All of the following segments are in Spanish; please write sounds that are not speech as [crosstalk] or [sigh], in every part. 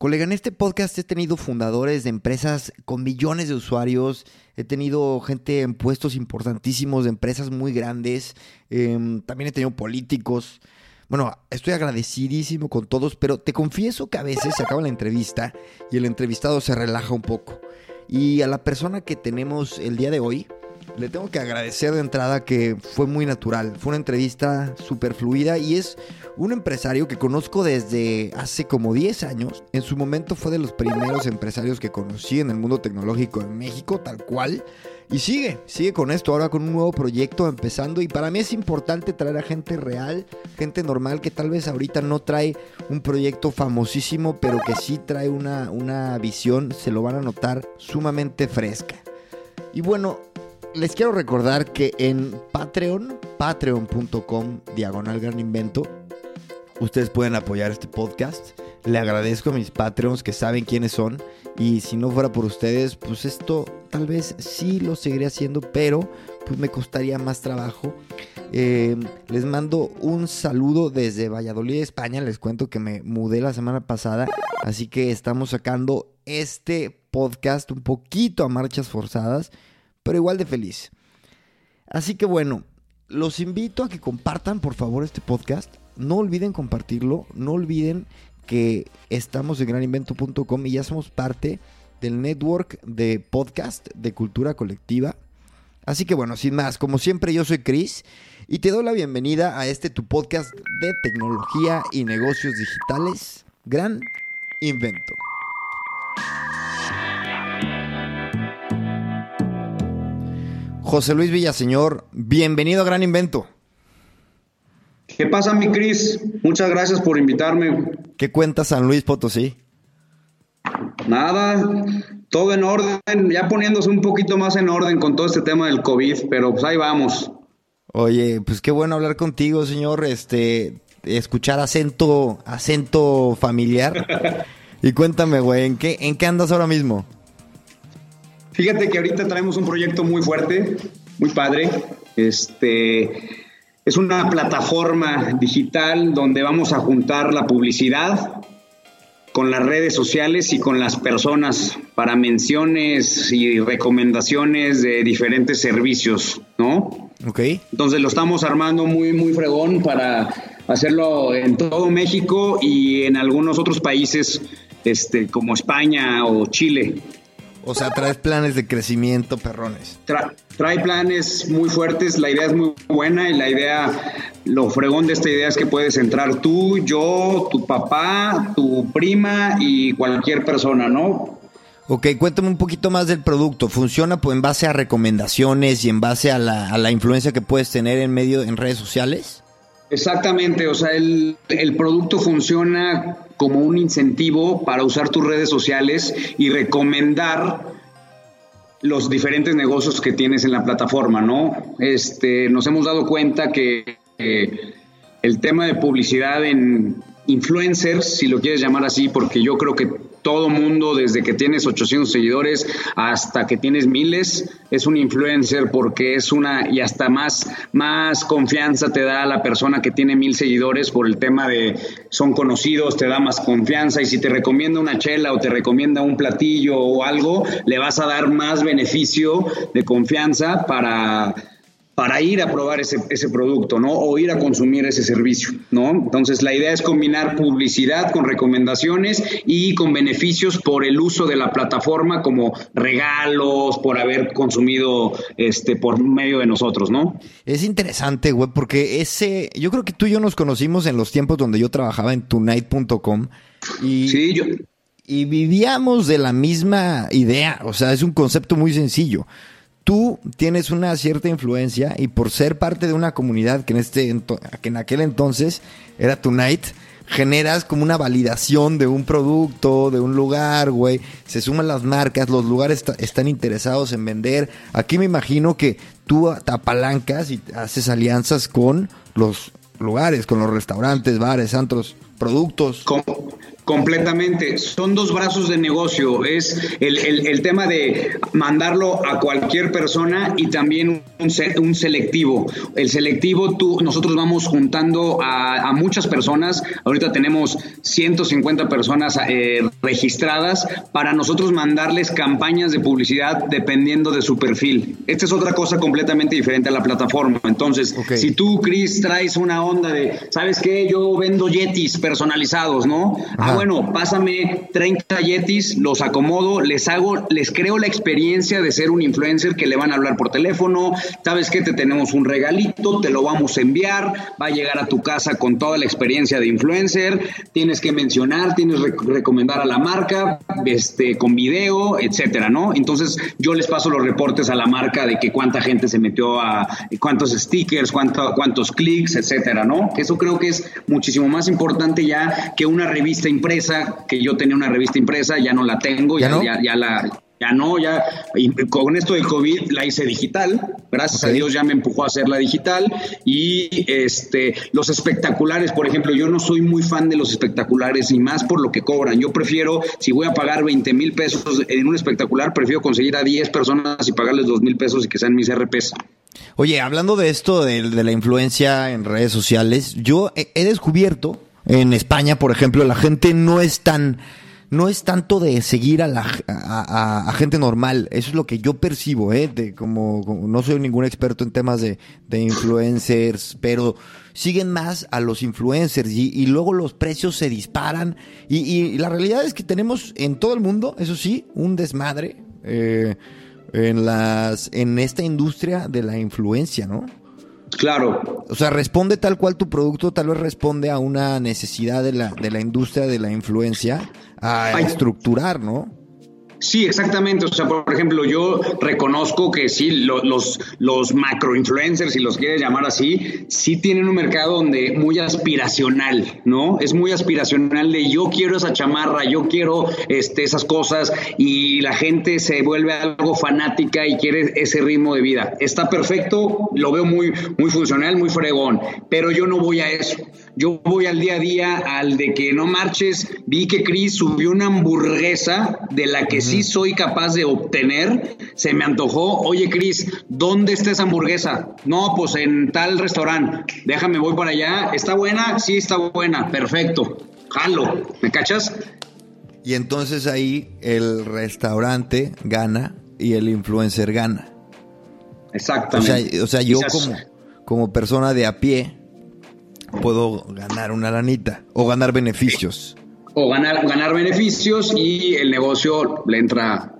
Colega, en este podcast he tenido fundadores de empresas con millones de usuarios, he tenido gente en puestos importantísimos de empresas muy grandes, eh, también he tenido políticos. Bueno, estoy agradecidísimo con todos, pero te confieso que a veces se acaba la entrevista y el entrevistado se relaja un poco. Y a la persona que tenemos el día de hoy, le tengo que agradecer de entrada que fue muy natural. Fue una entrevista súper fluida y es un empresario que conozco desde hace como 10 años. En su momento fue de los primeros empresarios que conocí en el mundo tecnológico en México, tal cual. Y sigue, sigue con esto, ahora con un nuevo proyecto empezando. Y para mí es importante traer a gente real, gente normal que tal vez ahorita no trae un proyecto famosísimo, pero que sí trae una, una visión, se lo van a notar sumamente fresca. Y bueno, les quiero recordar que en Patreon, patreon.com, diagonal gran invento, ustedes pueden apoyar este podcast. Le agradezco a mis Patreons que saben quiénes son. Y si no fuera por ustedes, pues esto tal vez sí lo seguiría haciendo, pero pues me costaría más trabajo. Eh, les mando un saludo desde Valladolid, España. Les cuento que me mudé la semana pasada, así que estamos sacando este podcast un poquito a marchas forzadas, pero igual de feliz. Así que bueno, los invito a que compartan por favor este podcast. No olviden compartirlo, no olviden que estamos en graninvento.com y ya somos parte del network de podcast de cultura colectiva. Así que bueno, sin más, como siempre yo soy Chris y te doy la bienvenida a este tu podcast de tecnología y negocios digitales, Gran Invento. José Luis Villaseñor, bienvenido a Gran Invento. ¿Qué pasa, mi Cris? Muchas gracias por invitarme. ¿Qué cuenta San Luis Potosí? Nada, todo en orden, ya poniéndose un poquito más en orden con todo este tema del COVID, pero pues ahí vamos. Oye, pues qué bueno hablar contigo, señor. Este, escuchar acento, acento familiar. [laughs] y cuéntame, güey, ¿en qué, ¿en qué andas ahora mismo? Fíjate que ahorita traemos un proyecto muy fuerte, muy padre. Este es una plataforma digital donde vamos a juntar la publicidad con las redes sociales y con las personas para menciones y recomendaciones de diferentes servicios, ¿no? Ok. Entonces lo estamos armando muy, muy fregón para hacerlo en todo México y en algunos otros países, este, como España o Chile. O sea, traes planes de crecimiento, perrones. Tra trae planes muy fuertes, la idea es muy buena y la idea, lo fregón de esta idea es que puedes entrar tú, yo, tu papá, tu prima y cualquier persona, ¿no? Ok, cuéntame un poquito más del producto. ¿Funciona pues, en base a recomendaciones y en base a la, a la influencia que puedes tener en medio en redes sociales? Exactamente, o sea, el, el, producto funciona como un incentivo para usar tus redes sociales y recomendar los diferentes negocios que tienes en la plataforma, ¿no? Este, nos hemos dado cuenta que eh, el tema de publicidad en influencers, si lo quieres llamar así, porque yo creo que todo mundo, desde que tienes 800 seguidores hasta que tienes miles, es un influencer porque es una, y hasta más, más confianza te da a la persona que tiene mil seguidores por el tema de son conocidos, te da más confianza y si te recomienda una chela o te recomienda un platillo o algo, le vas a dar más beneficio de confianza para para ir a probar ese, ese, producto, ¿no? O ir a consumir ese servicio, ¿no? Entonces, la idea es combinar publicidad con recomendaciones y con beneficios por el uso de la plataforma, como regalos, por haber consumido este, por medio de nosotros, ¿no? Es interesante, güey, porque ese, yo creo que tú y yo nos conocimos en los tiempos donde yo trabajaba en tonight.com y... Sí, yo... Y vivíamos de la misma idea, o sea, es un concepto muy sencillo tú tienes una cierta influencia y por ser parte de una comunidad que en, este, que en aquel entonces era Tonight, generas como una validación de un producto, de un lugar, güey. Se suman las marcas, los lugares están interesados en vender. Aquí me imagino que tú te apalancas y haces alianzas con los lugares, con los restaurantes, bares, antros, productos. Completamente. Son dos brazos de negocio. Es el, tema de mandarlo a cualquier persona y también un, un selectivo. El selectivo, tú, nosotros vamos juntando a, muchas personas. Ahorita tenemos 150 personas eh, registradas para nosotros mandarles campañas de publicidad dependiendo de su perfil. Esta es otra cosa completamente diferente a la plataforma. Entonces, si tú, Chris, traes una onda de, ¿sabes qué? Yo vendo yetis personalizados, ¿no? Ah, bueno, pásame 30 yetis, los acomodo, les hago, les creo la experiencia de ser un influencer que le van a hablar por teléfono, sabes que te tenemos un regalito, te lo vamos a enviar, va a llegar a tu casa con toda la experiencia de influencer, tienes que mencionar, tienes que recomendar a la marca, este, con video, etcétera, ¿no? Entonces yo les paso los reportes a la marca de que cuánta gente se metió a, cuántos stickers, cuántos clics, etcétera, ¿no? Eso creo que es muchísimo más importante ya que una revista impresa, que yo tenía una revista impresa, ya no la tengo, ya, ya, la ya no, ya con esto del COVID la hice digital, gracias a Dios ya me empujó a hacerla digital y este los espectaculares, por ejemplo, yo no soy muy fan de los espectaculares y más por lo que cobran, yo prefiero, si voy a pagar 20 mil pesos en un espectacular, prefiero conseguir a 10 personas y pagarles 2 mil pesos y que sean mis RPs. Oye, hablando de esto, de, la influencia en redes sociales, yo he descubierto en España, por ejemplo, la gente no es tan no es tanto de seguir a la gente normal, eso es lo que yo percibo, ¿eh? De, como, no soy ningún experto en temas de, influencers, pero siguen más a los influencers y, luego los precios se disparan y, y, la realidad es que tenemos en todo el mundo, eso sí, un desmadre eh, en las en esta industria de la influencia, ¿no? Claro. O sea, responde tal cual tu producto, tal vez responde a una necesidad de la, de la industria de la influencia a estructurar, ¿no? Sí, exactamente. O sea, por ejemplo, yo reconozco que sí, los, los macro influencers, si los quieres llamar así, sí tienen un mercado donde muy aspiracional, ¿no? Es muy aspiracional de yo quiero esa chamarra, yo quiero este, esas cosas y la gente se vuelve algo fanática y quiere ese ritmo de vida. Está perfecto, lo veo muy, muy funcional, muy fregón, pero yo no voy a eso. Yo voy al día a día al de que no marches. Vi que Chris subió una hamburguesa de la que sí soy capaz de obtener. Se me antojó. Oye, Chris, ¿dónde está esa hamburguesa? No, pues en tal restaurante. Déjame, voy para allá. ¿Está buena? Sí, está buena. Perfecto. Jalo. ¿Me cachas? Y entonces ahí el restaurante gana y el influencer gana. Exactamente. O sea, yo como, como persona de a pie puedo ganar una lanita o ganar beneficios. O ganar, ganar beneficios y el negocio le entra,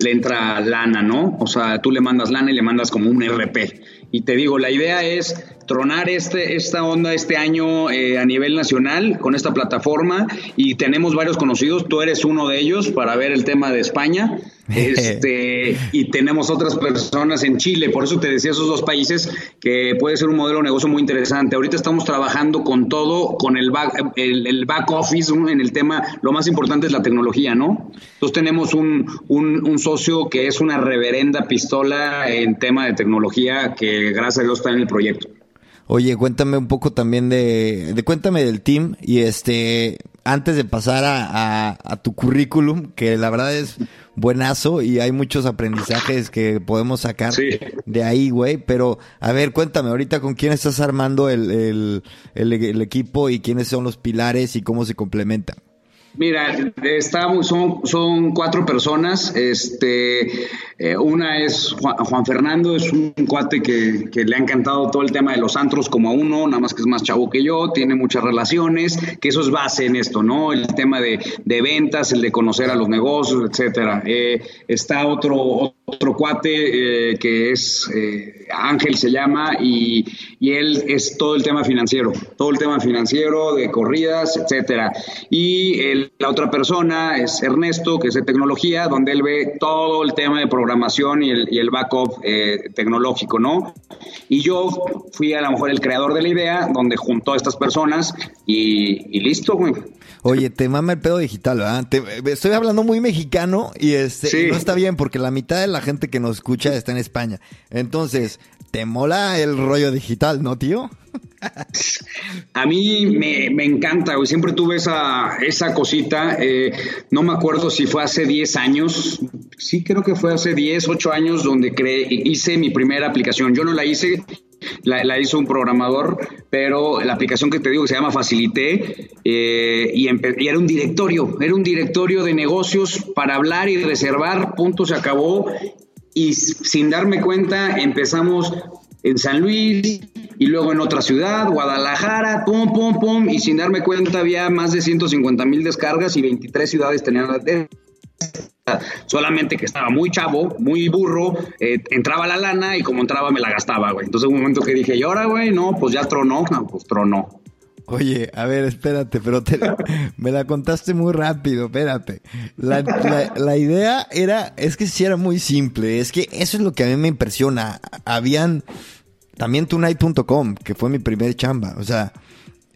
le entra lana, ¿no? O sea, tú le mandas lana y le mandas como un RP. Y te digo, la idea es tronar este, esta onda este año eh, a nivel nacional con esta plataforma y tenemos varios conocidos, tú eres uno de ellos para ver el tema de España [laughs] este, y tenemos otras personas en Chile, por eso te decía esos dos países que puede ser un modelo de negocio muy interesante. Ahorita estamos trabajando con todo, con el back, el, back office en el tema, lo más importante es la tecnología, ¿no? Entonces tenemos un, un, un socio que es una reverenda pistola en tema de tecnología que gracias a Dios está en el proyecto. Oye, cuéntame un poco también de, de cuéntame del team y este, antes de pasar a, a, tu currículum, que la verdad es buenazo y hay muchos aprendizajes que podemos sacar de ahí, güey. Pero, a ver, cuéntame ahorita con quién estás armando el, el, el equipo y quiénes son los pilares y cómo se complementan. Mira, estamos, son, son cuatro personas. Este, eh, una es Juan, Fernando, es un cuate que, que, le ha encantado todo el tema de los antros como a uno, nada más que es más chavo que yo, tiene muchas relaciones, que eso es base en esto, ¿no? El tema de, de ventas, el de conocer a los negocios, etcétera. Eh, está otro cuate eh, que es Ángel se llama, y, y, él es todo el tema financiero, todo el tema financiero de corridas, etcétera. Y la otra persona es Ernesto, que es de tecnología, donde él ve todo el tema de programación y el, y el backup eh, tecnológico, ¿no? Y yo fui a lo mejor el creador de la idea, donde juntó a estas personas y, y listo, güey. Oye, te mama el pedo digital, ¿verdad? estoy hablando muy mexicano y este no está bien porque la mitad de la gente que nos escucha está en España. Entonces, ¿te mola el rollo digital, no, tío? A mí me, encanta. Siempre tuve esa, esa cosita. Eh, no me acuerdo si fue hace 10 años. Sí, creo que fue hace 10, 8 años donde creé, hice mi primera aplicación. Yo no la hice la, hizo un programador, pero la aplicación que te digo que se llama Facilité eh, y, era un directorio, era un directorio de negocios para hablar y reservar, punto, se acabó. Y sin darme cuenta empezamos en San Luis y luego en otra ciudad, Guadalajara, pum, pum, pum, y sin darme cuenta había más de 150 mil descargas y 23 ciudades tenían la solamente que estaba muy chavo, muy burro, eh, entraba la lana y como entraba me la gastaba, güey. Entonces un momento que dije, y ahora, güey, no, pues ya tronó, pues tronó. Oye, a ver, espérate, pero [laughs] me la contaste muy rápido, espérate. La, la, idea era, es que sí era muy simple, es que eso es lo que a mí me impresiona. Habían también tonight.com, que fue mi primer chamba, o sea,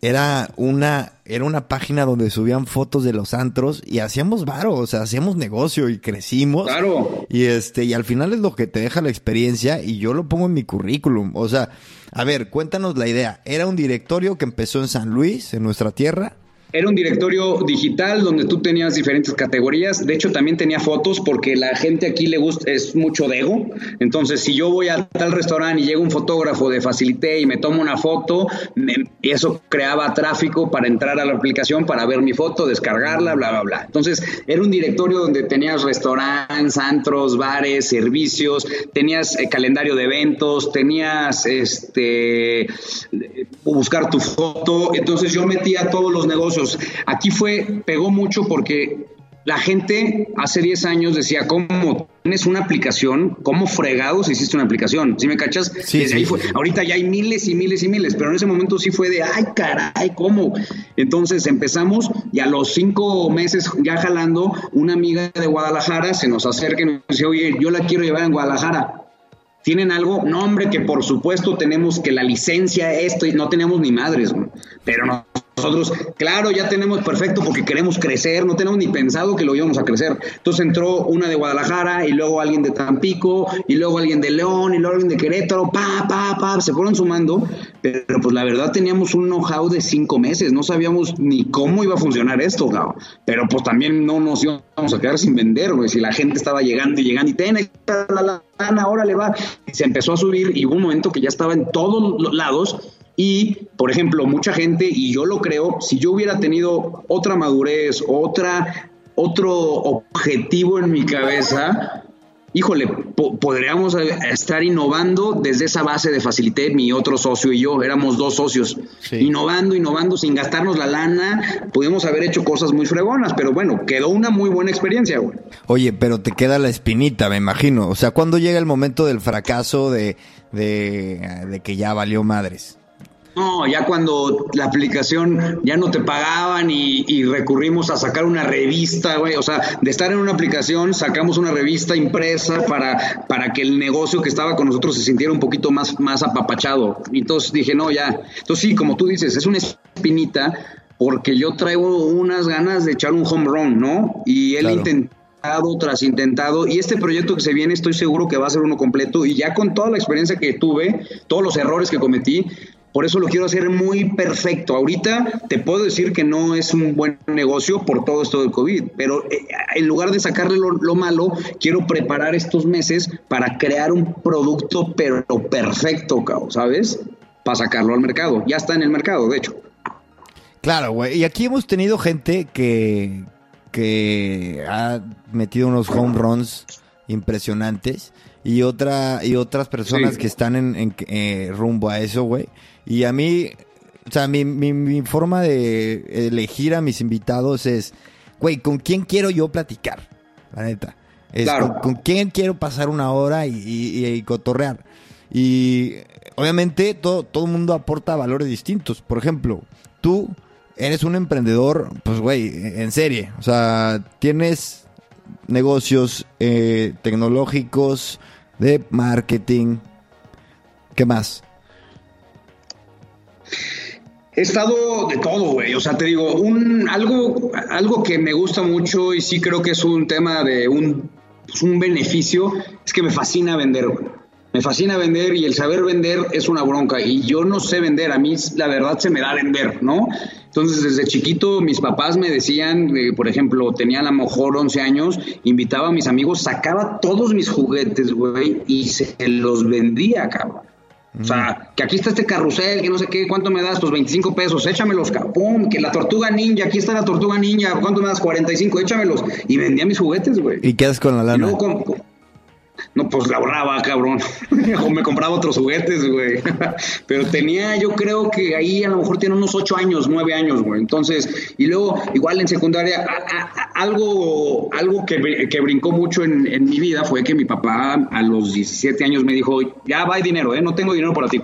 era una, era una página donde subían fotos de los antros y hacíamos varo, o sea, hacíamos negocio y crecimos. Claro. Y este, y al final es lo que te deja la experiencia y yo lo pongo en mi currículum. O sea, a ver, cuéntanos la idea. Era un directorio que empezó en San Luis, en nuestra tierra era un directorio digital donde tú tenías diferentes categorías. De hecho, también tenía fotos porque la gente aquí le gusta, es mucho de ego. Entonces, si yo voy a tal restaurante y llega un fotógrafo de Facilité y me tomo una foto, eso creaba tráfico para entrar a la aplicación, para ver mi foto, descargarla, bla, bla, bla. Entonces, era un directorio donde tenías restaurantes, antros, bares, servicios, tenías eh, calendario de eventos, tenías este buscar tu foto. Entonces, yo metía todos los negocios Aquí fue, pegó mucho porque la gente hace 10 años decía, ¿cómo tienes una aplicación? ¿Cómo fregados hiciste una aplicación? ¿Sí me cachas? Sí, Ahí fue. Ahorita ya hay miles y miles y miles, pero en ese momento sí fue de, ay, caray, ¿cómo? Entonces empezamos y a los cinco meses ya jalando, una amiga de Guadalajara se nos acerca y nos dice, oye, yo la quiero llevar en Guadalajara. ¿Tienen algo? No, hombre, que por supuesto tenemos que la licencia, esto, y no tenemos ni madres, pero no nosotros, claro, ya tenemos perfecto porque queremos crecer, no tenemos ni pensado que lo íbamos a crecer. Entonces entró una de Guadalajara y luego alguien de Tampico y luego alguien de León y luego alguien de Querétaro, pa, pa, pa, se fueron sumando, pero pues la verdad teníamos un know-how de cinco meses, no sabíamos ni cómo iba a funcionar esto, pero pues también no nos íbamos a quedar sin vender, si la gente estaba llegando y llegando y ten, la lana, ahora le va. Y se empezó a subir y hubo un momento que ya estaba en todos los lados y, por ejemplo, mucha gente, y yo lo creo, si yo hubiera tenido otra madurez, otra, otro objetivo en mi cabeza, híjole, podríamos estar innovando desde esa base de Facilité, mi otro socio y yo, éramos dos socios, innovando, innovando, sin gastarnos la lana, pudimos haber hecho cosas muy fregonas, pero bueno, quedó una muy buena experiencia, güey. Oye, pero te queda la espinita, me imagino. O sea, ¿cuándo llega el momento del fracaso de, de, de que ya valió madres? No, ya cuando la aplicación ya no te pagaban y, recurrimos a sacar una revista, güey. O sea, de estar en una aplicación, sacamos una revista impresa para, para que el negocio que estaba con nosotros se sintiera un poquito más, más apapachado. Y entonces dije, no, ya. Entonces sí, como tú dices, es una espinita porque yo traigo unas ganas de echar un home run, ¿no? Y él intentado tras intentado y este proyecto que se viene estoy seguro que va a ser uno completo y ya con toda la experiencia que tuve, todos los errores que cometí, por eso lo quiero hacer muy perfecto. Ahorita te puedo decir que no es un buen negocio por todo esto del COVID, pero eh, en lugar de sacarle lo, malo, quiero preparar estos meses para crear un producto pero perfecto, ¿sabes? Para sacarlo al mercado. Ya está en el mercado, de hecho. Claro, güey. Y aquí hemos tenido gente que, que ha metido unos home runs impresionantes y otra y otras personas que están en, eh, rumbo a eso, güey. Y a mí, o sea, mi, mi, forma de elegir a mis invitados es, güey, ¿con quién quiero yo platicar? La neta. Es con, quién quiero pasar una hora y, y, cotorrear. Y obviamente todo, todo el mundo aporta valores distintos. Por ejemplo, tú eres un emprendedor, pues güey, en serie. O sea, tienes negocios eh, tecnológicos, de marketing. ¿Qué más? He estado de todo, güey. O sea, te digo, un, algo, algo que me gusta mucho y sí creo que es un tema de un, pues, un beneficio, es que me fascina vender, güey. Me fascina vender y el saber vender es una bronca. Y yo no sé vender, a mí la verdad se me da vender, ¿no? Entonces, desde chiquito, mis papás me decían, eh, por ejemplo, tenía a lo mejor 11 años, invitaba a mis amigos, sacaba todos mis juguetes, güey, y se los vendía, cabrón. O sea, que aquí está este carrusel, que no sé qué, ¿cuánto me das? Pues 25 pesos, échamelos, capón, que la tortuga ninja, aquí está la tortuga ninja, ¿cuánto me das? 45, échamelos. Y vendía mis juguetes, güey. ¿Y qué haces con la lana? No, pues la ahorraba, cabrón. [laughs] o me compraba otros juguetes, güey. [laughs] Pero tenía, yo creo que ahí a lo mejor tiene unos 8 años, 9 años, güey. Entonces, y luego, igual en secundaria, algo, algo que, que brincó mucho en, en, mi vida fue que mi papá a los 17 años me dijo, ya va, hay dinero, ¿eh? No tengo dinero para ti.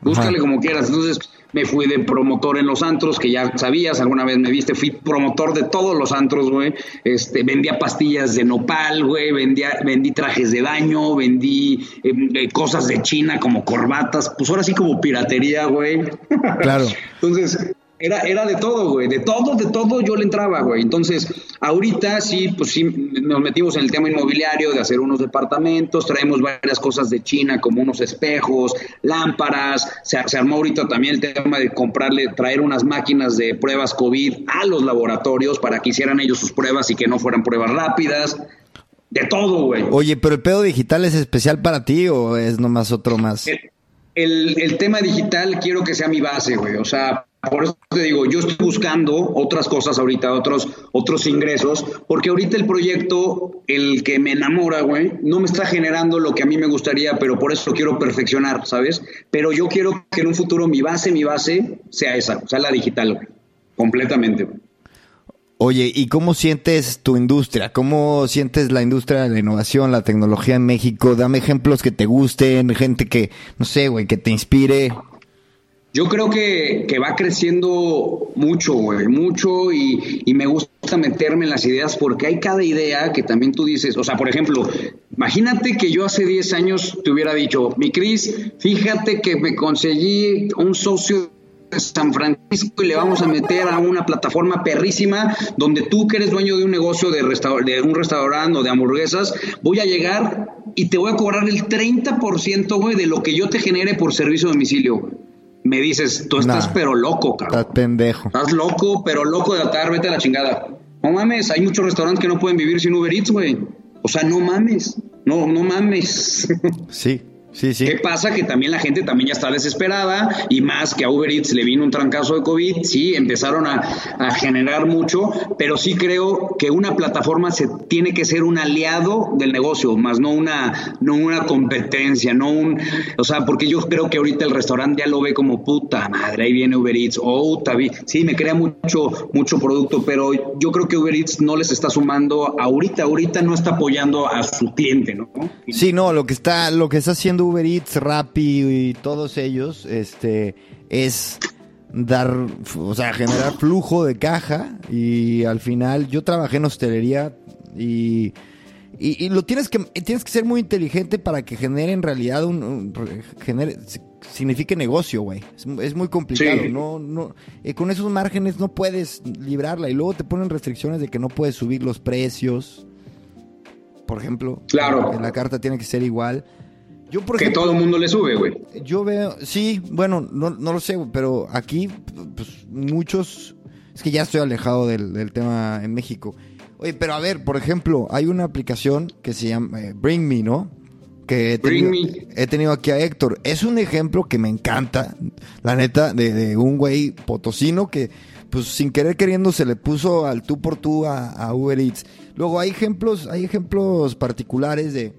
Búscale como quieras. Entonces, me fui de promotor en los antros, que ya sabías, alguna vez me viste, fui promotor de todos los antros, güey. Este, vendía pastillas de nopal, güey, vendía, vendí trajes de baño, vendí em, eh, cosas de China como corbatas, pues ahora sí como piratería, güey. Claro. Entonces, era, era de todo, güey, de todo, de todo yo le entraba, güey. Entonces, ahorita sí, pues sí, nos metimos en el tema inmobiliario de hacer unos departamentos, traemos varias cosas de China como unos espejos, lámparas, se, se armó ahorita también el tema de comprarle, traer unas máquinas de pruebas COVID a los laboratorios para que hicieran ellos sus pruebas y que no fueran pruebas rápidas. De todo, güey. Oye, pero el pedo digital es especial para ti o es nomás otro más? el, el tema digital quiero que sea mi base, güey. O sea, por eso te digo, yo estoy buscando otras cosas ahorita, otros, otros ingresos, porque ahorita el proyecto, el que me enamora, güey, no me está generando lo que a mí me gustaría, pero por eso lo quiero perfeccionar, ¿sabes? Pero yo quiero que en un futuro mi base, mi base sea esa, sea, la digital, güey. Completamente. Oye, ¿y cómo sientes tu industria? ¿Cómo sientes la industria de la innovación, la tecnología en México? Dame ejemplos que te gusten, gente que, no sé, güey, que te inspire. Yo creo que, va creciendo mucho, güey, mucho y, me gusta meterme en las ideas porque hay cada idea que también tú dices, o sea, por ejemplo, imagínate que yo hace 10 años te hubiera dicho, mi Cris, fíjate que me conseguí un socio de San Francisco y le vamos a meter a una plataforma perrísima donde tú que eres dueño de un negocio de, de un restaurante o de hamburguesas, voy a llegar y te voy a cobrar el 30%, güey, de lo que yo te genere por servicio de domicilio me dices, tú estás pero loco, cabrón. Estás pendejo. Estás loco, pero loco de atar, vete a la chingada. No mames, hay muchos restaurantes que no pueden vivir sin Uber Eats, güey. O sea, no mames. No, no mames. [laughs] Sí. Sí, sí. ¿Qué pasa? Que también la gente también ya está desesperada y más que a Uber Eats le vino un trancazo de COVID, sí, empezaron a, generar mucho, pero sí creo que una plataforma se tiene que ser un aliado del negocio, más no una, no una competencia, no un, o sea, porque yo creo que ahorita el restaurante ya lo ve como puta madre, ahí viene Uber Eats, oh, sí, me crea mucho, mucho producto, pero yo creo que Uber Eats no les está sumando, ahorita, ahorita no está apoyando a su cliente, ¿no? Sí, no, lo que está, lo que está haciendo Uber Eats, Rappi y todos ellos, este, es dar, o sea, generar flujo de caja y al final yo trabajé en hostelería y, y, lo tienes que, tienes que ser muy inteligente para que genere en realidad un, genere, signifique negocio, güey. Es, muy complicado. No, no, eh, con esos márgenes no puedes librarla y luego te ponen restricciones de que no puedes subir los precios. Por ejemplo, claro. en la carta tiene que ser igual que todo el mundo le sube, güey. Yo veo, sí, bueno, no, no lo sé, pero aquí, pues muchos. Es que ya estoy alejado del, tema en México. Oye, pero a ver, por ejemplo, hay una aplicación que se llama eh, Bring Me, ¿no? Que he tenido, he tenido, aquí a Héctor. Es un ejemplo que me encanta, la neta, de, un güey potosino que, pues sin querer queriendo, se le puso al tú por tú a, a Uber Eats. Luego hay ejemplos, hay ejemplos particulares de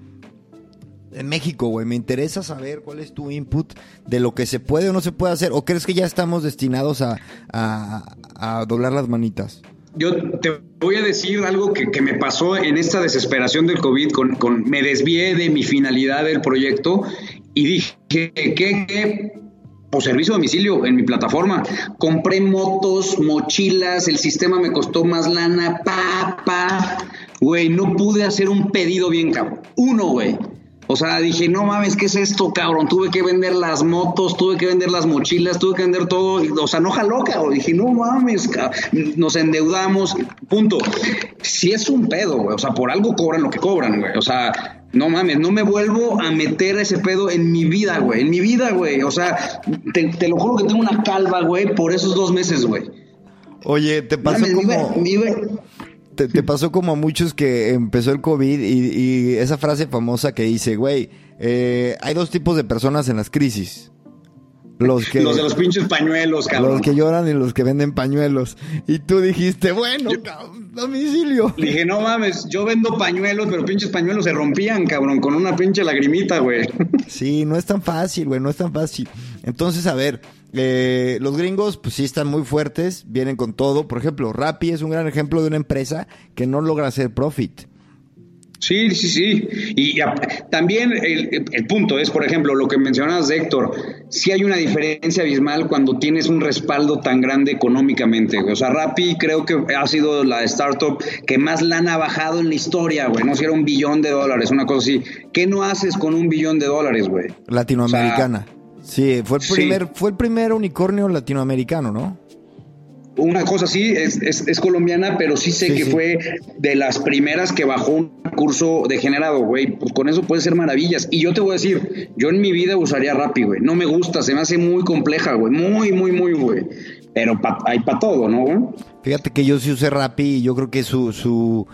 en México, güey. Me interesa saber cuál es tu input de lo que se puede o no se puede hacer. ¿O crees que ya estamos destinados a, a, doblar las manitas? Yo te voy a decir algo que, que, me pasó en esta desesperación del COVID. Con, con, me desvié de mi finalidad del proyecto y dije, ¿qué, qué? Pues servicio a domicilio en mi plataforma. Compré motos, mochilas, el sistema me costó más lana, pa, pa. Güey, no pude hacer un pedido bien, cabrón. Uno, güey. O sea, dije, no mames, ¿qué es esto, cabrón? Tuve que vender las motos, tuve que vender las mochilas, tuve que vender todo. O sea, no jaló, cabrón. Dije, no mames, cabrón. Nos endeudamos, punto. Si es un pedo, güey. O sea, por algo cobran lo que cobran, güey. O sea, no mames, no me vuelvo a meter ese pedo en mi vida, güey. En mi vida, güey. O sea, te, lo juro que tengo una calva, güey, por esos dos meses, güey. Oye, te pasó como te, pasó como a muchos que empezó el COVID y, esa frase famosa que dice, güey, eh, hay dos tipos de personas en las crisis. Los, que, los de los pinches pañuelos, cabrón. Los que lloran y los que venden pañuelos. Y tú dijiste, bueno, domicilio. dije, no mames, yo vendo pañuelos, pero pinches pañuelos se rompían, cabrón, con una pinche lagrimita, güey. Sí, no es tan fácil, güey, no es tan fácil. Entonces, a ver, eh, los gringos, pues sí están muy fuertes, vienen con todo. Por ejemplo, Rappi es un gran ejemplo de una empresa que no logra hacer profit. Sí, sí, sí. Y también el, punto es, por ejemplo, lo que mencionabas de Héctor, sí hay una diferencia abismal cuando tienes un respaldo tan grande económicamente. O sea, Rappi creo que ha sido la startup que más lana ha bajado en la historia, güey. No si era un billón de dólares, una cosa así. ¿Qué no haces con un billón de dólares, güey? Latinoamericana. Sí, fue el primer, fue el primer unicornio latinoamericano, ¿no? Una cosa sí, es, es, colombiana, pero sí sé que fue de las primeras que bajó un curso degenerado, güey. Pues con eso puede ser maravillas. Y yo te voy a decir, yo en mi vida usaría Rappi, güey. No me gusta, se me hace muy compleja, güey. Muy, muy, muy, güey. Pero hay para todo, ¿no, güey? Fíjate que yo sí usé Rappi y yo creo que su, su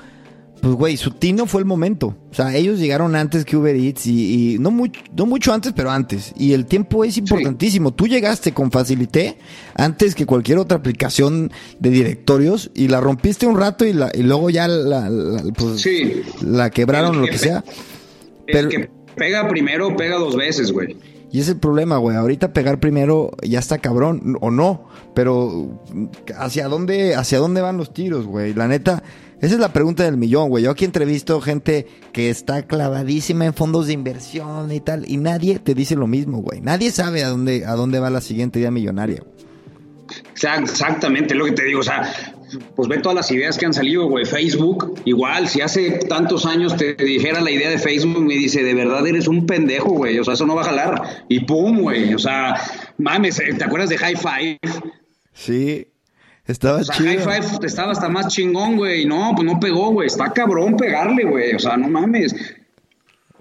pues güey, su tino fue el momento. O sea, ellos llegaron antes que Uber Eats y, no, mucho, no mucho antes, pero antes. Y el tiempo es importantísimo. Tú llegaste con Facilité antes que cualquier otra aplicación de directorios y la rompiste un rato y, la, y luego ya la, pues, la quebraron o lo que, sea. El que pega primero, pega dos veces, güey. Y es el problema, güey. Ahorita pegar primero ya está cabrón, o no. Pero ¿hacia dónde, hacia dónde van los tiros, güey? La neta, esa es la pregunta del millón, güey. Yo aquí entrevisto gente que está clavadísima en fondos de inversión y tal, y nadie te dice lo mismo, güey. Nadie sabe a dónde, a dónde va la siguiente idea millonaria. Exactamente, lo que te digo. O sea, pues ve todas las ideas que han salido, güey. Facebook, igual, si hace tantos años te dijera la idea de Facebook, me dice, de verdad eres un pendejo, güey. O sea, eso no va a jalar. Y pum, güey. O sea, mames, ¿te acuerdas de High Five? Sí, estaba o High Five estaba hasta más chingón, güey. No, pues no pegó, güey. Está cabrón pegarle, güey. O sea, no mames.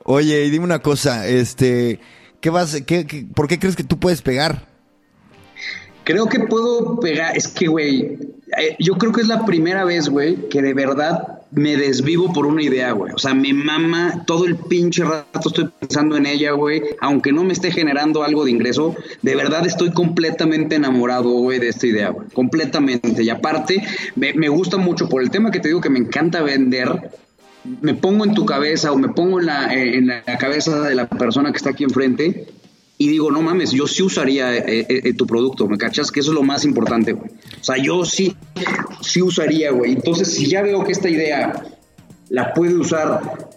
Oye, y dime una cosa, este, ¿qué vas, qué, por qué crees que tú puedes pegar? Creo que puedo pegar, es que, güey, eh, yo creo que es la primera vez, güey, que de verdad me desvivo por una idea, güey. O sea, me mama todo el pinche rato estoy pensando en ella, güey. Aunque no me esté generando algo de ingreso, de verdad estoy completamente enamorado, güey, de esta idea, güey. Completamente. Y aparte, me, gusta mucho por el tema que te digo que me encanta vender. Me pongo en tu cabeza o me pongo en la, en la cabeza de la persona que está aquí enfrente y digo, no mames, yo sí usaría eh, eh, eh, tu producto, ¿me cachas? Que eso es lo más importante, güey. O sea, yo sí, sí usaría, güey. Entonces, si ya veo que esta idea la puede usar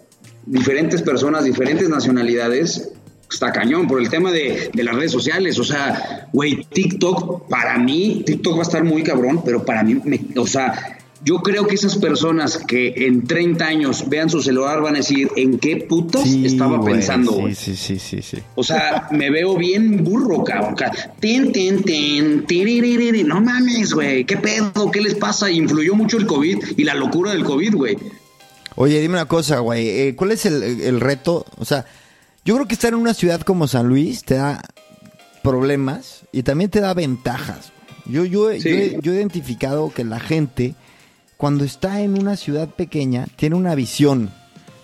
diferentes personas, diferentes nacionalidades, está cañón por el tema de, de las redes sociales. O sea, güey, TikTok, para mí, TikTok va a estar muy cabrón, pero para mí, me, o sea, yo creo que esas personas que en 30 años vean su celular van a decir, ¿en qué putas estaba pensando, güey? Sí, sí, sí, sí, O sea, me veo bien burro, cabrón. Ten, ten, ten, no mames, güey. ¿Qué pedo? ¿Qué les pasa? Influyó mucho el COVID y la locura del COVID, güey. Oye, dime una cosa, güey. Eh, ¿Cuál es el, reto? O sea, yo creo que estar en una ciudad como San Luis te da problemas y también te da ventajas. Yo, yo, yo, yo he identificado que la gente cuando está en una ciudad pequeña, tiene una visión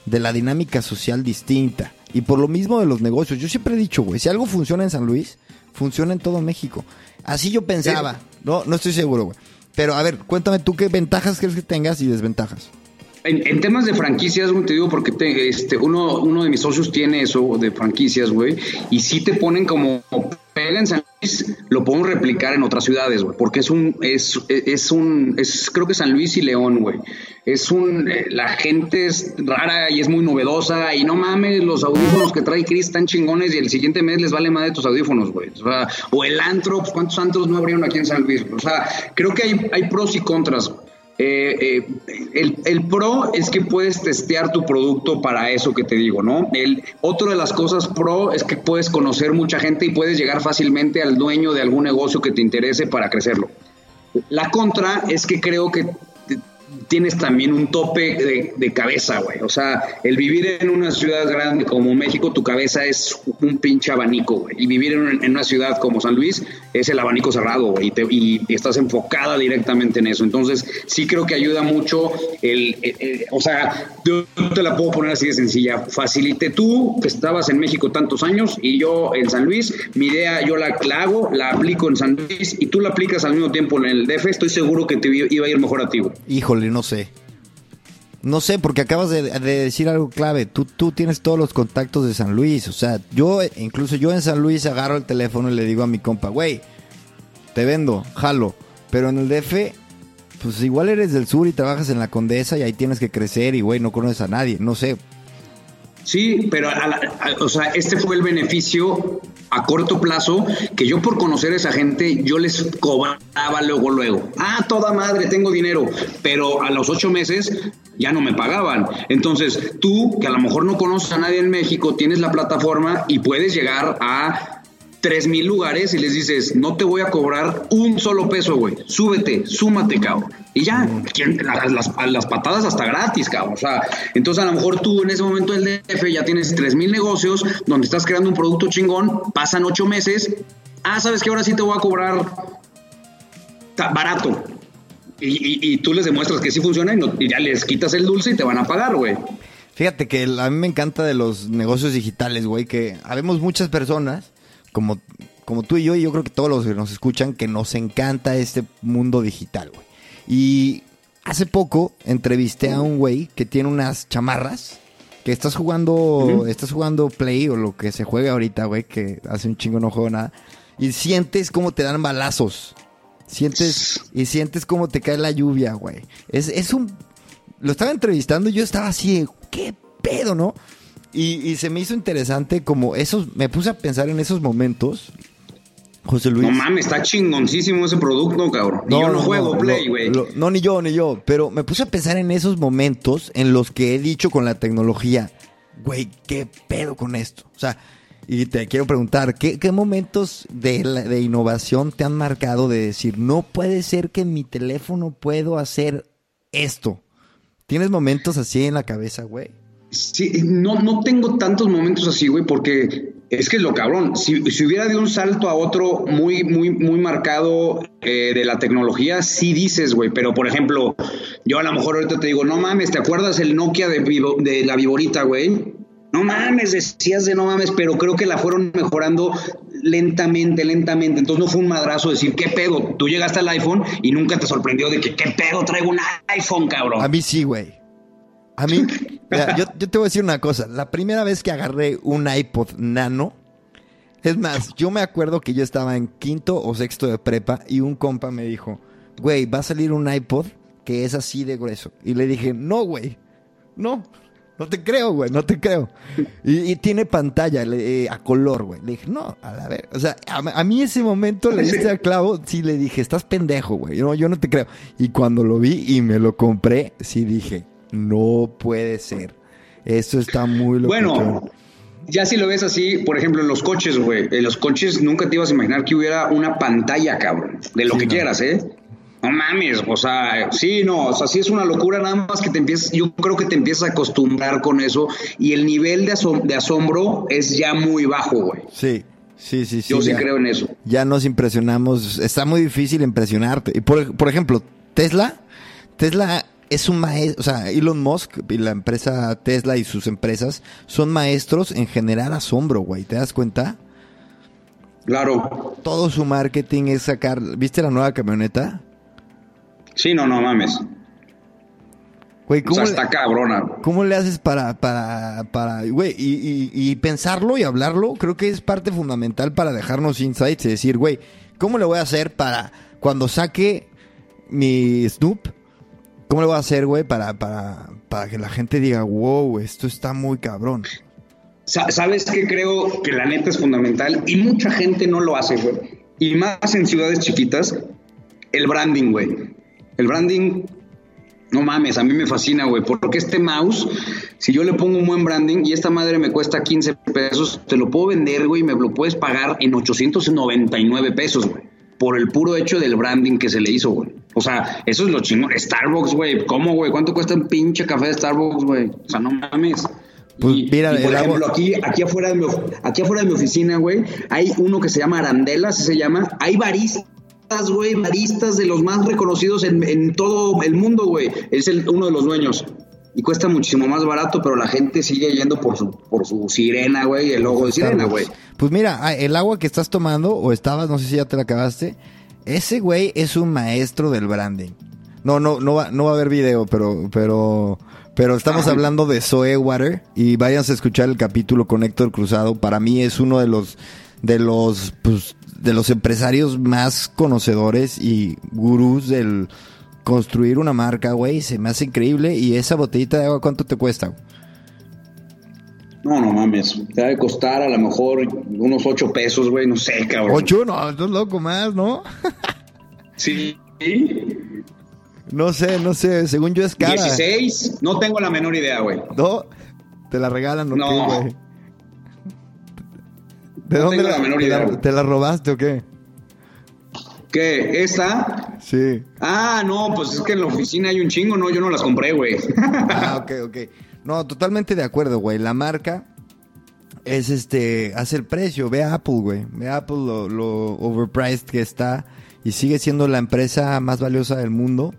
de la dinámica social distinta. Y por lo mismo de los negocios. Yo siempre he dicho, güey, si algo funciona en San Luis, funciona en todo México. Así yo pensaba. No, no estoy seguro, güey. Pero a ver, cuéntame tú qué ventajas crees que tengas y desventajas. En, temas de franquicias, te digo porque este, uno, uno de mis socios tiene eso de franquicias, güey, y sí te ponen como pega en San lo podemos replicar en otras ciudades, güey, porque es un, es, es un, es, creo que San Luis y León, güey. Es un, eh, la gente es rara y es muy novedosa y no mames, los audífonos que trae Chris están chingones y el siguiente mes les vale más de tus audífonos, güey. O, sea, o el antro, pues, ¿cuántos antros no abrieron aquí en San Luis? O sea, creo que hay, hay pros y contras. Eh, eh, el, el, pro es que puedes testear tu producto para eso que te digo, ¿no? El, otro de las cosas pro es que puedes conocer mucha gente y puedes llegar fácilmente al dueño de algún negocio que te interese para crecerlo. La contra es que creo que tienes también un tope de, cabeza, güey. O sea, el vivir en una ciudad grande como México, tu cabeza es un pinche abanico, güey. Y vivir en, una ciudad como San Luis es el abanico cerrado, güey. Y, estás enfocada directamente en eso. Entonces, sí creo que ayuda mucho el, o sea, yo te la puedo poner así de sencilla. Facilite tú, que estabas en México tantos años y yo en San Luis, mi idea yo la, hago, la aplico en San Luis y tú la aplicas al mismo tiempo en el DF, estoy seguro que te iba a ir mejor a ti, güey. Híjole, no sé. No sé, porque acabas de, decir algo clave. Tú, tú tienes todos los contactos de San Luis. O sea, yo, incluso yo en San Luis agarro el teléfono y le digo a mi compa, güey, te vendo, jalo. Pero en el DF, pues igual eres del sur y trabajas en la Condesa y ahí tienes que crecer y, güey, no conoces a nadie. No sé. Sí, pero o sea, este fue el beneficio a corto plazo que yo por conocer a esa gente yo les cobraba luego luego. Ah, toda madre, tengo dinero, pero a los ocho meses ya no me pagaban. Entonces tú que a lo mejor no conoces a nadie en México tienes la plataforma y puedes llegar a tres mil lugares y les dices, no te voy a cobrar un solo peso, güey. Súbete, súmate, cabrón. Y ya, las, las, patadas hasta gratis, cabrón. O sea, entonces a lo mejor tú en ese momento del DF ya tienes tres mil negocios donde estás creando un producto chingón, pasan ocho meses. Ah, sabes que ahora sí te voy a cobrar barato. Y, tú les demuestras que sí funciona y, y ya les quitas el dulce y te van a pagar, güey. Fíjate que a mí me encanta de los negocios digitales, güey, que habemos muchas personas como, como tú y yo, y yo creo que todos los que nos escuchan, que nos encanta este mundo digital, güey. Y hace poco entrevisté a un güey que tiene unas chamarras que estás jugando, estás jugando Play o lo que se juega ahorita, güey, que hace un chingo no juego nada, y sientes cómo te dan balazos. Sientes, y sientes cómo te cae la lluvia, güey. Es, es un. Lo estaba entrevistando y yo estaba así, ¿qué pedo, no? Y, se me hizo interesante como esos, me puse a pensar en esos momentos, José Luis. No mames, está chingoncísimo ese producto, cabrón. No, yo no, juego Play, güey. No, ni yo, ni yo. Pero me puse a pensar en esos momentos en los que he dicho con la tecnología, güey, ¿qué pedo con esto? O sea, y te quiero preguntar, ¿qué, qué momentos de, de innovación te han marcado de decir, no puede ser que en mi teléfono puedo hacer esto? ¿Tienes momentos así en la cabeza, güey? Sí, no, no tengo tantos momentos así, güey, porque es que es lo cabrón. Si, si hubiera de un salto a otro muy, muy, muy marcado eh, de la tecnología, sí dices, güey. Pero, por ejemplo, yo a lo mejor ahorita te digo, no mames, ¿te acuerdas el Nokia de, de la Viborita, güey? No mames, decías de no mames, pero creo que la fueron mejorando lentamente, lentamente. Entonces no fue un madrazo decir, ¿qué pedo? Tú llegaste al iPhone y nunca te sorprendió de que, ¿qué pedo? Traigo un iPhone, cabrón. A mí sí, güey. A mí, [laughs] yo, te voy a decir una cosa. La primera vez que agarré un iPod nano, es más, yo me acuerdo que yo estaba en quinto o sexto de prepa y un compa me dijo, güey, va a salir un iPod que es así de grueso. Y le dije, no, güey, no, no te creo, güey, no te creo. Y, tiene pantalla eh, a color, güey. Le dije, no, a la ver. O sea, a, mí ese momento le diste al clavo, sí le dije, estás pendejo, güey. No, yo no te creo. Y cuando lo vi y me lo compré, sí dije, no puede ser. Eso está muy loco. Bueno, ya si lo ves así, por ejemplo, en los coches, güey. En los coches nunca te ibas a imaginar que hubiera una pantalla, cabrón. De lo que quieras, ¿eh? No mames, o sea, sí, no, o sea, sí es una locura, nada más que te empiezas, yo creo que te empiezas a acostumbrar con eso y el nivel de, de asombro es ya muy bajo, güey. Sí, sí, sí, sí. Yo sí creo en eso. Ya nos impresionamos, está muy difícil impresionarte. Y por, por ejemplo, Tesla, Tesla es un maestro, o sea, Elon Musk y la empresa Tesla y sus empresas son maestros en generar asombro, güey. ¿Te das cuenta? Claro. Todo su marketing es sacar. ¿Viste la nueva camioneta? Sí, no, no mames. Güey, ¿cómo o sea, está cabrona. ¿Cómo le haces para, para, para, güey, y, y, pensarlo y hablarlo? Creo que es parte fundamental para dejarnos insights y decir, güey, ¿cómo le voy a hacer para cuando saque mi Snoop? ¿Cómo le voy a hacer, güey, para, para, para que la gente diga, wow, esto está muy cabrón? ¿Sabes qué creo que la neta es fundamental? Y mucha gente no lo hace, güey. Y más en ciudades chiquitas, el branding, güey. El branding no mames, a mí me fascina, güey, porque este mouse, si yo le pongo un buen branding y esta madre me cuesta 15 pesos, te lo puedo vender, güey, y me lo puedes pagar en 899 pesos, güey, por el puro hecho del branding que se le hizo, güey. O sea, eso es lo chingón. Starbucks, güey, ¿cómo, güey? ¿Cuánto cuesta un pinche café de Starbucks, güey? O sea, no mames. Pues mira, por ejemplo, aquí, aquí, afuera de mi, aquí afuera de mi oficina, güey, hay uno que se llama Arandela, así se llama. Hay baristas güey, baristas de los más reconocidos en, todo el mundo, güey. Es el, uno de los dueños. Y cuesta muchísimo más barato, pero la gente sigue yendo por su, por su sirena, güey, el logo de sirena, güey. Pues mira, ah, el agua que estás tomando, o estabas, no sé si ya te la acabaste, ese güey es un maestro del branding. No, no, no va, no va a haber video, pero, pero, pero estamos hablando de Zoe Water y váyanse a escuchar el capítulo con Héctor Cruzado. Para mí es uno de los, de los, pues, de los empresarios más conocedores y gurús del construir una marca, güey. Se me hace increíble. ¿Y esa botellita de agua cuánto te cuesta? No, no mames. Te debe costar a lo mejor unos 8 pesos, güey. No sé, cabrón. ¿8? No, estás loco más, ¿no? sí. No sé, no sé. Según yo es cara. 16. No tengo la menor idea, güey. No. Te la regalan, ¿no? güey. ¿De dónde la, te, la, robaste o qué? ¿Qué? ¿Esta? Sí. Ah, no, pues es que en la oficina hay un chingo, no, yo no las compré, güey. ah, [laughs] ok, ok. No, totalmente de acuerdo, güey. La marca es este, hace el precio. Ve a Apple, güey. Ve a Apple lo, lo overpriced que está y sigue siendo la empresa más valiosa del mundo.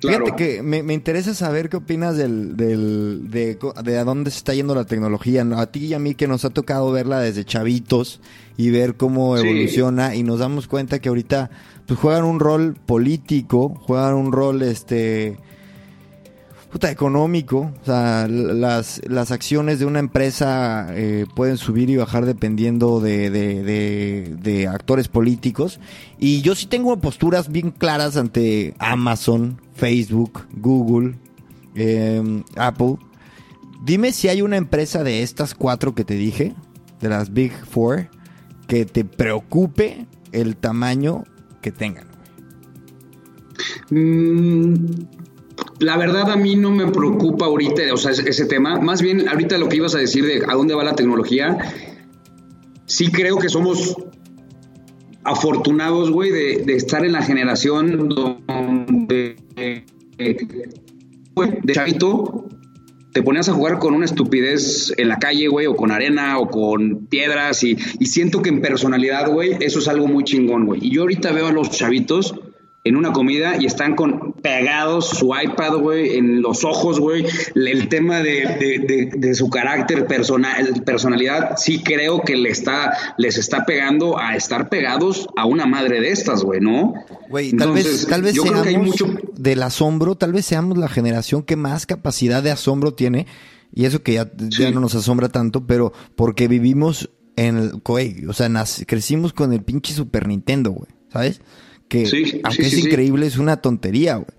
Fíjate que me, interesa saber qué opinas del, del, de, de a dónde se está yendo la tecnología. A ti y a mí que nos ha tocado verla desde chavitos y ver cómo evoluciona y nos damos cuenta que ahorita pues juegan un rol político, juegan un rol este puta, económico. O sea, las, las acciones de una empresa eh, pueden subir y bajar dependiendo de, de, actores políticos. Y yo sí tengo posturas bien claras ante Amazon, Facebook, Google, em, Apple. Dime si hay una empresa de estas cuatro que te dije, de las Big Four, que te preocupe el tamaño que tengan. Mm, la verdad a mí no me preocupa ahorita, o sea, ese tema. Más bien, ahorita lo que ibas a decir de a dónde va la tecnología, sí creo que somos afortunados, güey, de, estar en la generación donde de chavito te ponías a jugar con una estupidez en la calle, güey, o con arena, o con piedras, y, y siento que en personalidad, güey, eso es algo muy chingón, güey. Y yo ahorita veo a los chavitos en una comida y están con pegados su iPad, güey, en los ojos, güey. El tema de, su carácter, personal, personalidad, sí creo que le está, les está pegando a estar pegados a una madre de estas, güey, ¿no? Güey, tal vez, tal vez seamos mucho... del asombro, tal vez seamos la generación que más capacidad de asombro tiene. Y eso que ya, ya no nos asombra tanto, pero porque vivimos en el, güey, o sea, crecimos con el pinche Super Nintendo, güey, ¿sabes? Que aunque es increíble, es una tontería, güey.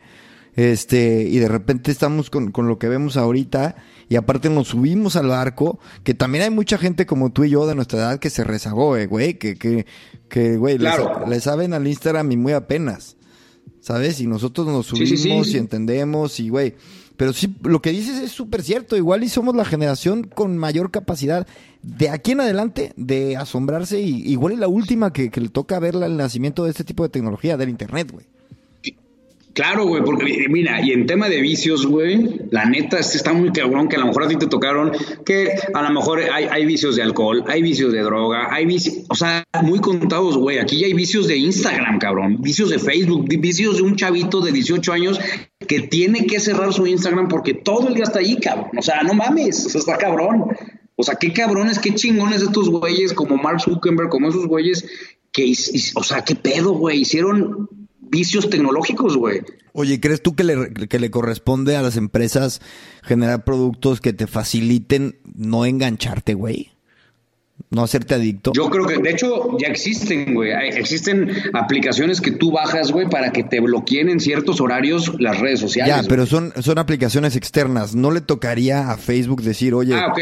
Este, y de repente estamos con, con, lo que vemos ahorita, y aparte nos subimos al barco, que también hay mucha gente como tú y yo de nuestra edad que se rezagó, eh, güey, que, que, que, güey, le, saben al Instagram y muy apenas, ¿sabes? Y nosotros nos subimos y entendemos, y güey, pero sí, lo que dices es súper cierto. Igual y somos la generación con mayor capacidad de aquí en adelante de asombrarse. Y igual es la última que, le toca ver el nacimiento de este tipo de tecnología, del Internet, güey. Claro, güey, porque mira, y en tema de vicios, güey, la neta está muy cabrón que a lo mejor a ti te tocaron, que a lo mejor hay, hay vicios de alcohol, hay vicios de droga, hay vicios, o sea, muy contados, güey. Aquí ya hay vicios de Instagram, cabrón, vicios de Facebook, vicios de un chavito de 18 años que tiene que cerrar su Instagram porque todo el día está ahí, cabrón. O sea, no mames, eso está cabrón. O sea, qué cabrones, qué chingones estos güeyes como Mark Zuckerberg, como esos güeyes que, o sea, qué pedo, güey, hicieron vicios tecnológicos, güey. Oye, ¿crees tú que le, que le corresponde a las empresas generar productos que te faciliten no engancharte, güey? No hacerte adicto. Yo creo que, de hecho, ya existen, güey. Existen aplicaciones que tú bajas, güey, para que te bloqueen en ciertos horarios las redes sociales. Ya, pero son, son aplicaciones externas. No le tocaría a Facebook decir, oye, ah,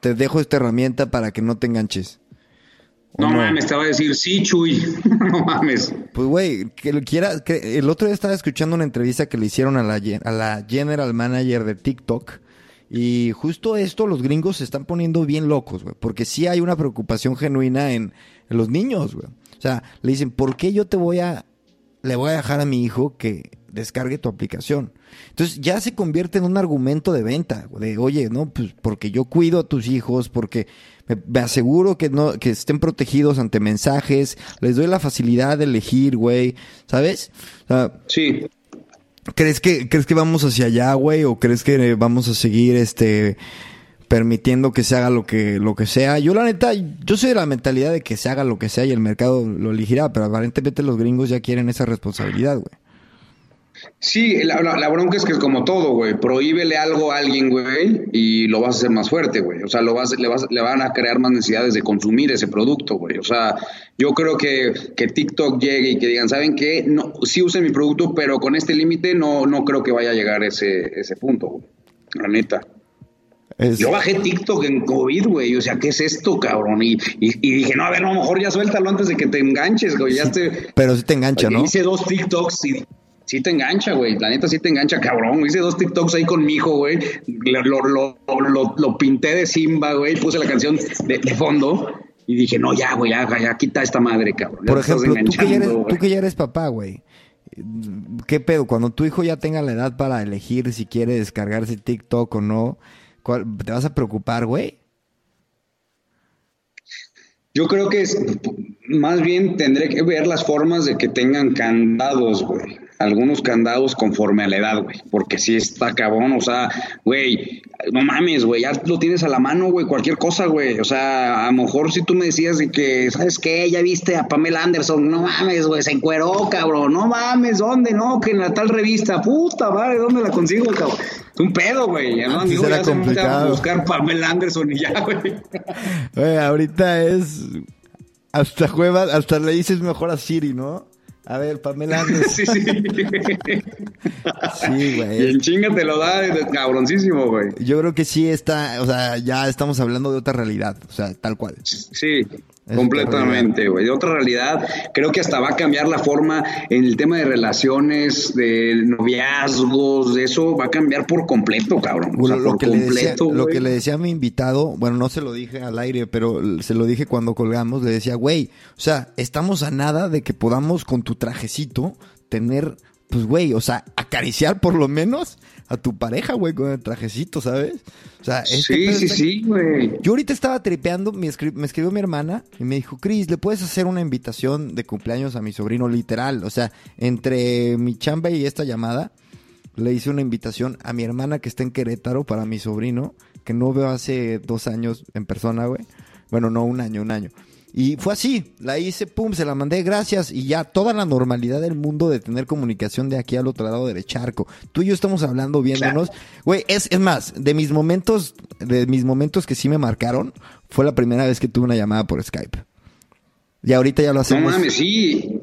te dejo esta herramienta para que no te enganches. No, mames, te va a decir, sí, Chuy. [laughs] no mames. Pues, güey, que lo quiera. Que el otro día estaba escuchando una entrevista que le hicieron a la, a la general manager de TikTok y justo esto los gringos se están poniendo bien locos, güey, porque sí hay una preocupación genuina en, los niños, güey. O sea, le dicen, ¿por qué yo te voy a, le voy a dejar a mi hijo que descargue tu aplicación? Entonces ya se convierte en un argumento de venta, de, oye, no, pues porque yo cuido a tus hijos, porque me, aseguro que no, que estén protegidos ante mensajes, les doy la facilidad de elegir, güey, ¿sabes? sí. ¿Crees que, ¿Crees que vamos hacia allá, güey? ¿O crees que vamos a seguir este permitiendo que se haga lo que, lo que sea? Yo la neta, yo soy de la mentalidad de que se haga lo que sea y el mercado lo elegirá, pero aparentemente los gringos ya quieren esa responsabilidad, güey. Sí, la, bronca es que es como todo, güey. Prohíbele algo a alguien, güey, y lo vas a hacer más fuerte, güey. O sea, lo vas, le, vas, le van a crear más necesidades de consumir ese producto, güey. O sea, yo creo que, que TikTok llegue y que digan, ¿saben qué? No, sí usen mi producto, pero con este límite no, no creo que vaya a llegar ese, ese punto, güey. La neta. Yo bajé TikTok en COVID, güey. O sea, ¿qué es esto, cabrón? Y, y, dije, no, a ver, a lo mejor ya suéltalo antes de que te enganches, güey. Ya te... Pero sí te engancha, ¿no? Hice dos TikToks y sí te engancha, güey. La neta sí te engancha, cabrón. Hice dos TikToks ahí con mi hijo, güey. Lo, lo, lo, lo, pinté de Simba, güey. Puse la canción de, fondo. Y dije, no, ya, güey, ya, ya quita esta madre, cabrón. Por ejemplo, tú que, eres, tú que, ya eres, papá, güey. ¿Qué pedo? Cuando tu hijo ya tenga la edad para elegir si quiere descargarse TikTok o no, ¿te vas a preocupar, güey? Yo creo que es, más bien tendré que ver las formas de que tengan candados, güey algunos candados conforme a la edad, güey. Porque si está cabrón, o sea, güey, no mames, güey, ya lo tienes a la mano, güey, cualquier cosa, güey. O sea, a lo mejor si tú me decías de que, ¿sabes qué? Ya viste a Pamela Anderson, no mames, güey, se encueró, cabrón, no mames, ¿dónde? No, que en la tal revista, puta madre, ¿dónde la consigo, cabrón? Es un pedo, güey. Ya no, digo, ya complicado. buscar Pamela Anderson y ya, güey. Güey, ahorita es. Hasta juega, hasta le dices mejor a Siri, ¿no? A ver, Pamela [laughs] sí, sí. sí, güey. Y en chinga te lo da cabroncísimo, güey. Yo creo que sí está, o sea, ya estamos hablando de otra realidad, o sea, tal cual. Sí, completamente, güey. De otra realidad, creo que hasta va a cambiar la forma en el tema de relaciones, de noviazgos, de eso va a cambiar por completo, cabrón. o sea, lo por que completo. Le lo que le decía a mi invitado, bueno, no se lo dije al aire, pero se lo dije cuando colgamos, le decía, güey, o sea, estamos a nada de que podamos con tu trajecito tener, pues, güey, o sea, acariciar por lo menos a tu pareja, güey, con el trajecito, ¿sabes? O sea, este sí, sí, sí, güey. Yo ahorita estaba tripeando, me, escribió mi hermana y me dijo, Cris, ¿le puedes hacer una invitación de cumpleaños a mi sobrino literal? O sea, entre mi chamba y esta llamada, le hice una invitación a mi hermana que está en Querétaro para mi sobrino, que no veo hace dos años en persona, güey. Bueno, no, un año, un año. Y fue así, la hice, pum, se la mandé, gracias, y ya toda la normalidad del mundo de tener comunicación de aquí al otro lado del charco. Tú y yo estamos hablando, viéndonos. Güey, es, es más, de mis momentos, de mis momentos que sí me marcaron, fue la primera vez que tuve una llamada por Skype. Y ahorita ya lo hacemos. No mames, sí.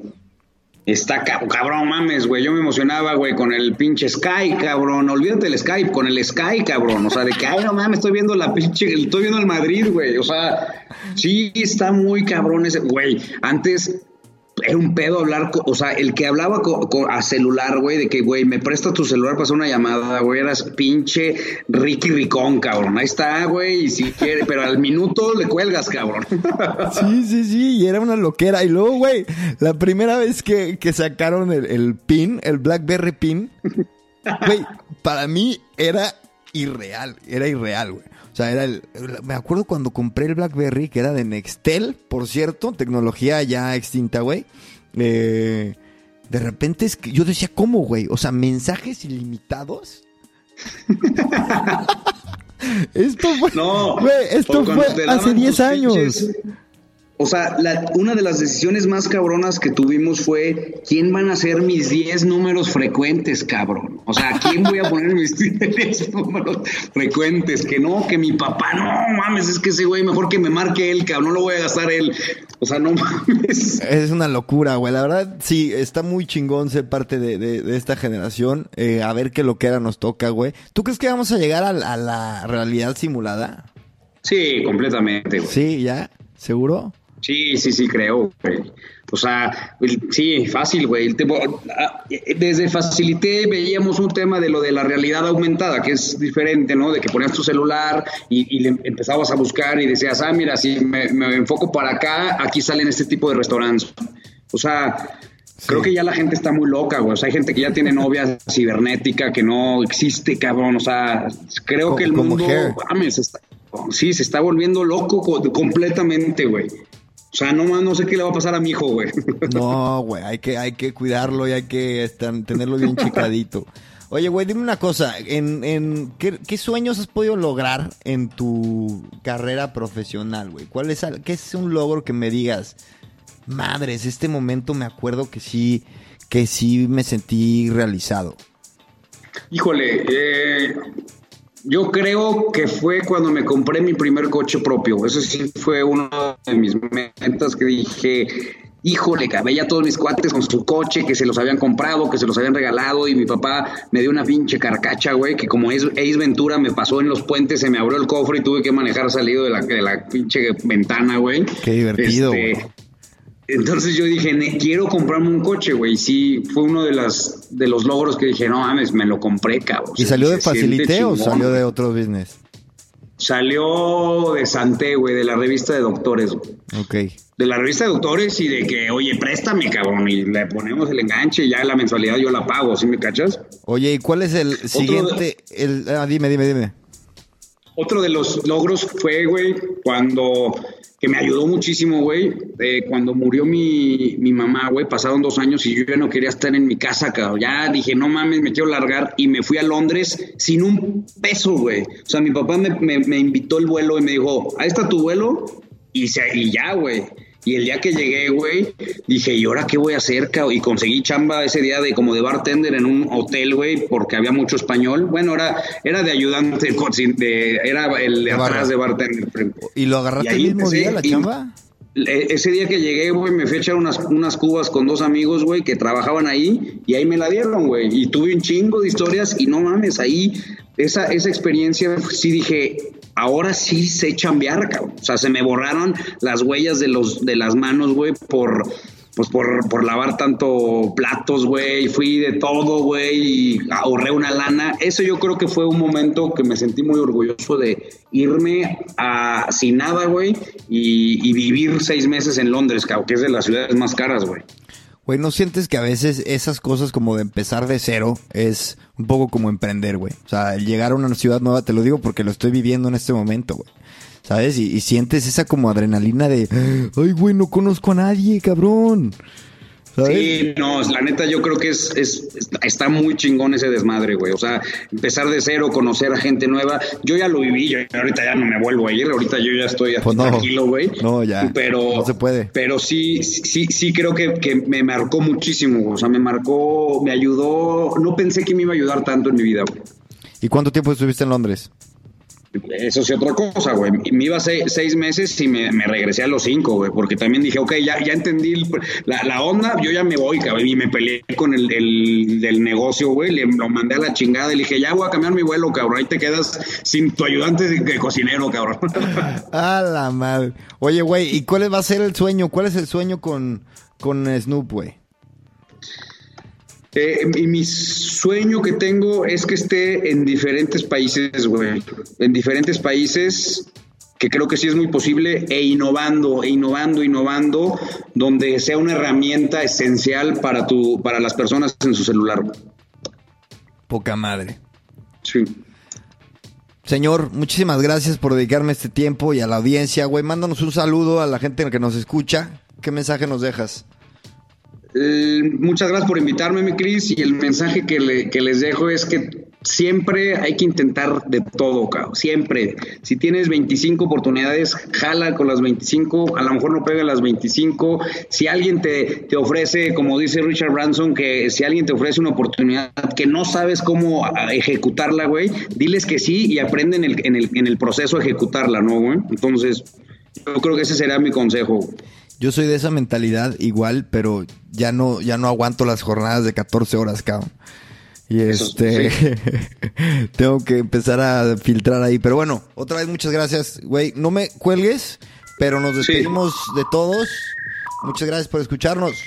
Está cabrón, mames, güey. Yo me emocionaba, güey, con el pinche Sky, cabrón. Olvídate del Skype, con el Sky, cabrón. O sea, de que, ay, no mames, estoy viendo la pinche, estoy viendo el Madrid, güey. O sea, sí está muy cabrón ese, güey. Antes era un pedo hablar, o sea, el que hablaba a celular, güey, de que, güey, me presta tu celular para hacer una llamada, güey, eras pinche Ricky Ricón, cabrón. Ahí está, güey, y si quiere, pero al minuto le cuelgas, cabrón. [laughs] Sí, sí, sí, y era una loquera. Y luego, güey, la primera vez que, sacaron el, el pin, el BlackBerry pin, güey, para mí era irreal, era irreal, güey. O sea, era el, me acuerdo cuando compré el BlackBerry, que era de Nextel, por cierto, tecnología ya extinta, güey. Eh, de repente es que yo decía, ¿cómo, güey? O sea, mensajes ilimitados. [laughs] esto fue, no, güey, esto fue hace 10 años. O sea, una de las decisiones más cabronas que tuvimos fue quién van a ser mis 10 números frecuentes, cabrón. O sea, ¿quién voy a poner mis [laughs] 10 números frecuentes? Que no, que mi papá, no mames, es que ese güey mejor que me marque él, cabrón, no lo voy a gastar él. O sea, no mames. Es una locura, güey. La verdad, sí, está muy chingón ser parte de, esta generación. Eh, a ver qué lo que era nos toca, güey. ¿Tú crees que vamos a llegar a, a la realidad simulada? Sí, completamente, güey. Sí, ya, ¿seguro? Sí, sí, sí, creo, güey. O sea, sí, fácil, güey. Ah, desde Facilité veíamos un tema de lo de la realidad aumentada, que es diferente, ¿no? De que ponías tu celular y, le empezabas a buscar y decías, ah, mira, si me, enfoco para acá, aquí salen este tipo de restaurantes. O sea, Creo que ya la gente está muy loca, güey. O sea, hay gente que ya tiene novia cibernética que no existe, cabrón. O sea, creo que el mundo, sí, se está volviendo loco completamente, güey. O sea, no, no sé qué le va a pasar a mi hijo, güey. No, güey, hay que, hay que cuidarlo y hay que tenerlo bien chicadito. Oye, güey, dime una cosa, ¿en, en qué, sueños has podido lograr en tu carrera profesional, güey? ¿Cuál es, qué es un logro que me digas, madres, este momento me acuerdo que sí, que sí me sentí realizado? Híjole, eh, yo creo que fue cuando me compré mi primer coche propio. Eso sí fue una de mis metas que dije, híjole, veía todos mis cuates con su coche, que se los habían comprado, que se los habían regalado, y mi papá me dio una pinche carcacha, güey, que como es Ace Ventura me pasó en los puentes, se me abrió el cofre y tuve que manejar salido de la, de la pinche ventana, güey. Qué divertido, este, entonces yo dije, quiero comprarme un coche, güey. Sí, fue uno de las de los logros que dije, no mames, me lo compré, cabrón. ¿Y salió de Facilité o salió de otro business? Salió de Santé, güey, de la revista de doctores. Ok. De la revista de doctores y de que, oye, préstame, cabrón, y le ponemos el enganche y ya la mensualidad yo la pago, ¿sí me cachas? Oye, ¿y cuál es el siguiente? El, ah, dime, dime, dime. Otro de los logros fue, güey, cuando que me ayudó muchísimo, güey. cuando murió mi, mi mamá, güey, pasaron dos años y yo ya no quería estar en mi casa, cabrón. Ya dije, no mames, me quiero largar y me fui a Londres sin un peso, güey. O sea, mi papá me, me, me invitó el vuelo y me dijo, ahí está tu vuelo y, se, y ya, güey. Y el día que llegué, güey, dije, ¿y ahora qué voy a hacer? Y conseguí chamba ese día de como de bartender en un hotel, güey, porque había mucho español. Bueno, era, era de ayudante, [laughs] de, era el de atrás de bartender. ¿Y lo agarraste el mismo día la chamba? Ese día que llegué, güey, me fui a echar unas, unas cubas con dos amigos, güey, que trabajaban ahí y ahí me la dieron, güey. Y tuve un chingo de historias y no mames, ahí esa, esa experiencia sí dije, ahora sí sé chambear, cabrón. O sea, se me borraron las huellas de los de las manos, güey, por pues por, por lavar tanto platos, güey, fui de todo, güey, y ahorré una lana. Eso yo creo que fue un momento que me sentí muy orgulloso de irme a sin nada, güey, y, y vivir seis meses en Londres, cabrón, que es de las ciudades más caras, güey. Güey, ¿no sientes que a veces esas cosas como de empezar de cero es un poco como emprender, güey? O sea, llegar a una ciudad nueva, te lo digo porque lo estoy viviendo en este momento, güey. ¿Sabes? Y, y sientes esa como adrenalina de, ay, güey, no conozco a nadie, cabrón. Sí, no, la neta yo creo que es, es, está muy chingón ese desmadre, güey. O sea, empezar de cero, conocer a gente nueva. Yo ya lo viví, yo ahorita ya no me vuelvo a ir, ahorita yo ya estoy pues tranquilo, güey. No, ya. Pero, no se puede. Pero sí, sí, sí creo que, que me marcó muchísimo. O sea, me marcó, me ayudó. No pensé que me iba a ayudar tanto en mi vida, güey. ¿Y cuánto tiempo estuviste en Londres? Eso es otra cosa, güey. Me iba seis, meses y me, regresé a los cinco, güey, porque también dije, ok, ya, ya entendí la, onda, yo ya me voy, cabrón, y me peleé con el, del negocio, güey, le, lo mandé a la chingada y le dije, ya voy a cambiar mi vuelo, cabrón, ahí te quedas sin tu ayudante de, cocinero, cabrón. [laughs] a la madre. Oye, güey, ¿y cuál va a ser el sueño? ¿Cuál es el sueño con, con Snoop, güey? Eh, y mi sueño que tengo es que esté en diferentes países, güey. En diferentes países, que creo que sí es muy posible, e innovando, e innovando, innovando, donde sea una herramienta esencial para, tu, para las personas en su celular. Poca madre. Sí. Señor, muchísimas gracias por dedicarme este tiempo y a la audiencia, güey. Mándanos un saludo a la gente que nos escucha. ¿Qué mensaje nos dejas? Eh, muchas gracias por invitarme, mi Cris, y el mensaje que, les dejo es que siempre hay que intentar de todo, cabrón. Siempre. Si tienes 25 oportunidades, jala con las 25. A lo mejor no pega las 25. Si alguien te, te ofrece, como dice Richard Branson, que si alguien te ofrece una oportunidad que no sabes cómo ejecutarla, güey, diles que sí y aprende en el, en el, en el proceso a ejecutarla, ¿no, güey? Entonces, yo creo que ese será mi consejo. Yo soy de esa mentalidad igual, pero ya no, ya no aguanto las jornadas de 14 horas, cabrón. Y este, [laughs] tengo que empezar a filtrar ahí. Pero bueno, otra vez muchas gracias, güey. No me cuelgues, pero nos despedimos de todos. Muchas gracias por escucharnos.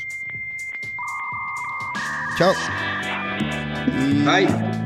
Chao. Bye.